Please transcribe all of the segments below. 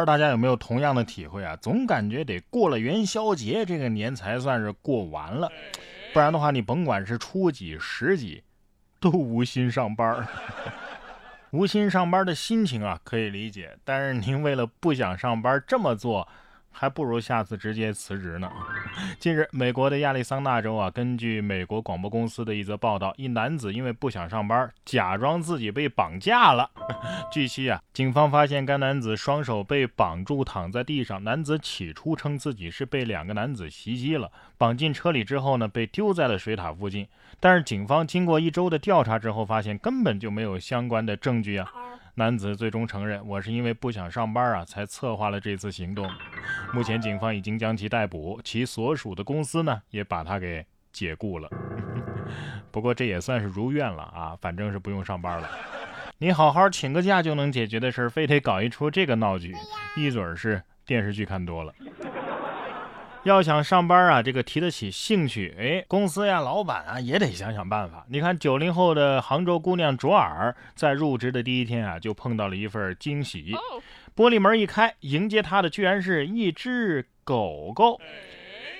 道大家有没有同样的体会啊？总感觉得过了元宵节这个年才算是过完了，不然的话，你甭管是初几十几，都无心上班。无心上班的心情啊，可以理解，但是您为了不想上班这么做。还不如下次直接辞职呢。近日，美国的亚利桑那州啊，根据美国广播公司的一则报道，一男子因为不想上班，假装自己被绑架了。据悉啊，警方发现该男子双手被绑住，躺在地上。男子起初称自己是被两个男子袭击了，绑进车里之后呢，被丢在了水塔附近。但是警方经过一周的调查之后，发现根本就没有相关的证据啊。男子最终承认，我是因为不想上班啊，才策划了这次行动。目前警方已经将其逮捕，其所属的公司呢，也把他给解雇了。不过这也算是如愿了啊，反正是不用上班了。你好好请个假就能解决的事儿，非得搞一出这个闹剧，一准儿是电视剧看多了。要想上班啊，这个提得起兴趣，哎，公司呀、老板啊也得想想办法。你看，九零后的杭州姑娘卓尔，在入职的第一天啊，就碰到了一份惊喜。玻璃门一开，迎接她的居然是一只狗狗，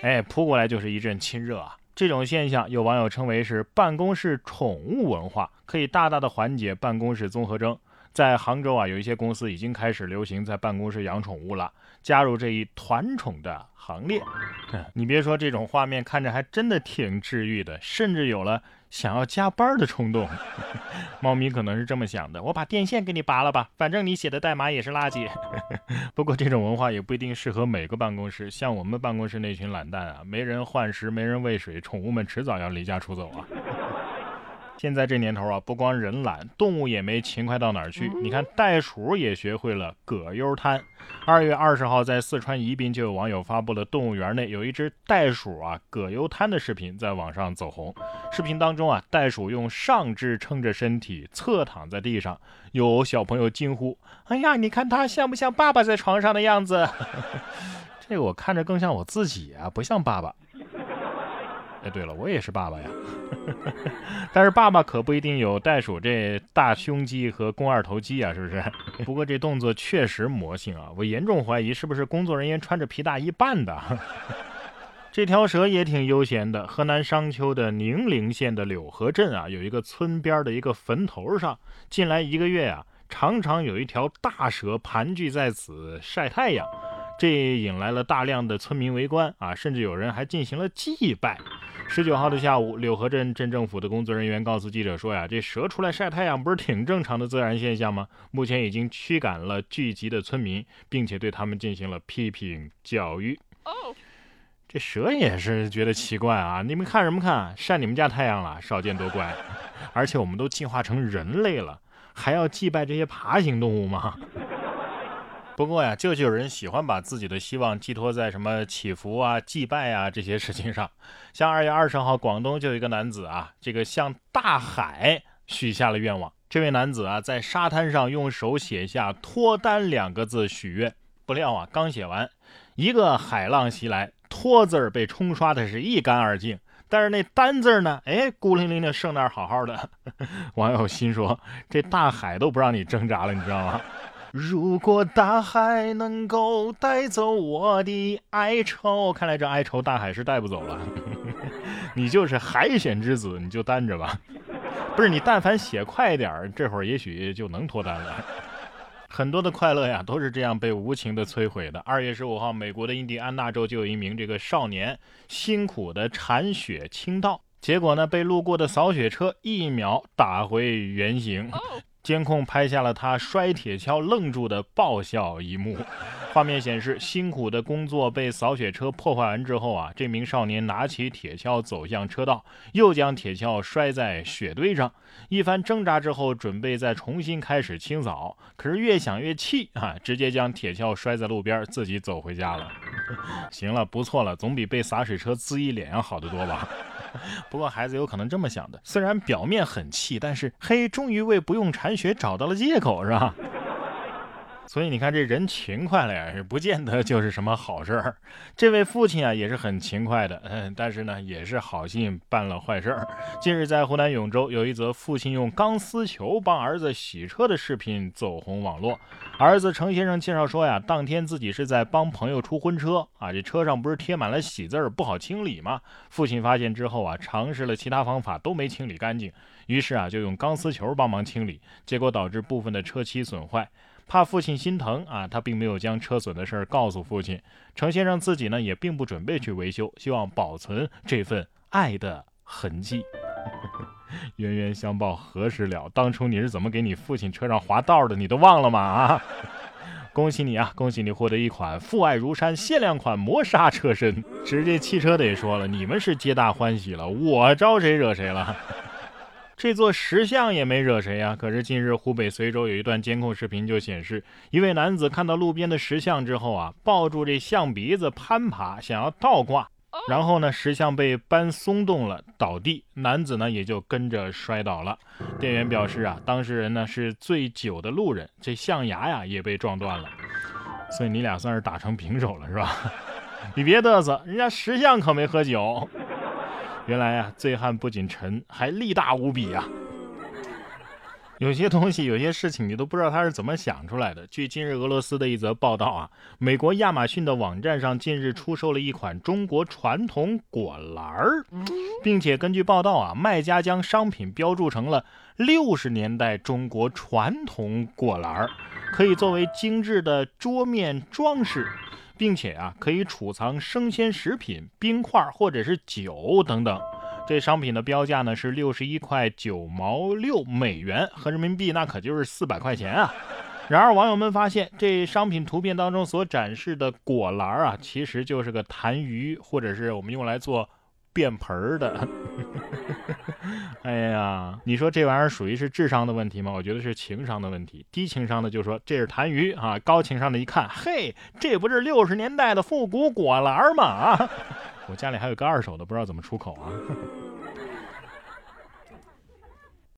哎，扑过来就是一阵亲热啊。这种现象有网友称为是办公室宠物文化，可以大大的缓解办公室综合征。在杭州啊，有一些公司已经开始流行在办公室养宠物了，加入这一团宠的行列。你别说，这种画面看着还真的挺治愈的，甚至有了想要加班的冲动。猫咪可能是这么想的：我把电线给你拔了吧，反正你写的代码也是垃圾。不过这种文化也不一定适合每个办公室，像我们办公室那群懒蛋啊，没人换食，没人喂水，宠物们迟早要离家出走啊。现在这年头啊，不光人懒，动物也没勤快到哪儿去。你看，袋鼠也学会了葛优瘫。二月二十号，在四川宜宾就有网友发布了动物园内有一只袋鼠啊葛优瘫的视频，在网上走红。视频当中啊，袋鼠用上肢撑着身体，侧躺在地上。有小朋友惊呼：“哎呀，你看它像不像爸爸在床上的样子？” 这个我看着更像我自己啊，不像爸爸。哎，对了，我也是爸爸呀。但是爸爸可不一定有袋鼠这大胸肌和肱二头肌啊，是不是？不过这动作确实魔性啊，我严重怀疑是不是工作人员穿着皮大衣扮的。这条蛇也挺悠闲的。河南商丘的宁陵县的柳河镇啊，有一个村边的一个坟头上，近来一个月啊，常常有一条大蛇盘踞在此晒太阳，这引来了大量的村民围观啊，甚至有人还进行了祭拜。十九号的下午，柳河镇镇政府的工作人员告诉记者说：“呀，这蛇出来晒太阳不是挺正常的自然现象吗？目前已经驱赶了聚集的村民，并且对他们进行了批评教育。”哦，这蛇也是觉得奇怪啊！你们看什么看？晒你们家太阳了？少见多怪！而且我们都进化成人类了，还要祭拜这些爬行动物吗？不过呀，就是有人喜欢把自己的希望寄托在什么祈福啊、祭拜啊这些事情上。像二月二十号，广东就有一个男子啊，这个向大海许下了愿望。这位男子啊，在沙滩上用手写下“脱单”两个字许愿，不料啊，刚写完，一个海浪袭来，“脱”字儿被冲刷的是一干二净。但是那“单”字呢，哎，孤零零的剩那儿好好的。网友心说：这大海都不让你挣扎了，你知道吗？如果大海能够带走我的哀愁，看来这哀愁大海是带不走了。你就是海选之子，你就单着吧。不是你，但凡写快点儿这会儿也许就能脱单了。很多的快乐呀，都是这样被无情的摧毁的。二月十五号，美国的印第安纳州就有一名这个少年辛苦的铲雪清道，结果呢，被路过的扫雪车一秒打回原形。监控拍下了他摔铁锹愣住的爆笑一幕。画面显示，辛苦的工作被扫雪车破坏完之后啊，这名少年拿起铁锹走向车道，又将铁锹摔在雪堆上。一番挣扎之后，准备再重新开始清扫，可是越想越气啊，直接将铁锹摔在路边，自己走回家了。行了，不错了，总比被洒水车滋一脸要好得多吧。不过孩子有可能这么想的，虽然表面很气，但是嘿，终于为不用铲雪找到了借口，是吧？所以你看，这人勤快了呀，是不见得就是什么好事儿。这位父亲啊，也是很勤快的，嗯，但是呢，也是好心办了坏事儿。近日，在湖南永州，有一则父亲用钢丝球帮儿子洗车的视频走红网络。儿子程先生介绍说呀，当天自己是在帮朋友出婚车啊，这车上不是贴满了喜字儿，不好清理吗？父亲发现之后啊，尝试了其他方法都没清理干净，于是啊，就用钢丝球帮忙清理，结果导致部分的车漆损坏。怕父亲心疼啊，他并没有将车损的事儿告诉父亲。程先生自己呢，也并不准备去维修，希望保存这份爱的痕迹。冤冤相报何时了？当初你是怎么给你父亲车上划道的？你都忘了吗？啊！恭喜你啊！恭喜你获得一款父爱如山限量款磨砂车身。直接汽车得说了，你们是皆大欢喜了，我招谁惹谁了？这座石像也没惹谁呀。可是近日湖北随州有一段监控视频就显示，一位男子看到路边的石像之后啊，抱住这象鼻子攀爬，想要倒挂，然后呢，石像被搬松动了，倒地，男子呢也就跟着摔倒了。店员表示啊，当事人呢是醉酒的路人，这象牙呀也被撞断了。所以你俩算是打成平手了是吧？你别嘚瑟，人家石像可没喝酒。原来啊，醉汉不仅沉，还力大无比啊！有些东西，有些事情，你都不知道他是怎么想出来的。据今日俄罗斯的一则报道啊，美国亚马逊的网站上近日出售了一款中国传统果篮儿，并且根据报道啊，卖家将商品标注成了六十年代中国传统果篮儿，可以作为精致的桌面装饰。并且啊，可以储藏生鲜食品、冰块或者是酒等等。这商品的标价呢是六十一块九毛六美元，合人民币那可就是四百块钱啊。然而网友们发现，这商品图片当中所展示的果篮啊，其实就是个痰盂，或者是我们用来做。便盆的，哎呀，你说这玩意儿属于是智商的问题吗？我觉得是情商的问题。低情商的就说这是痰盂啊，高情商的一看，嘿，这不是六十年代的复古果篮吗？啊，我家里还有个二手的，不知道怎么出口啊。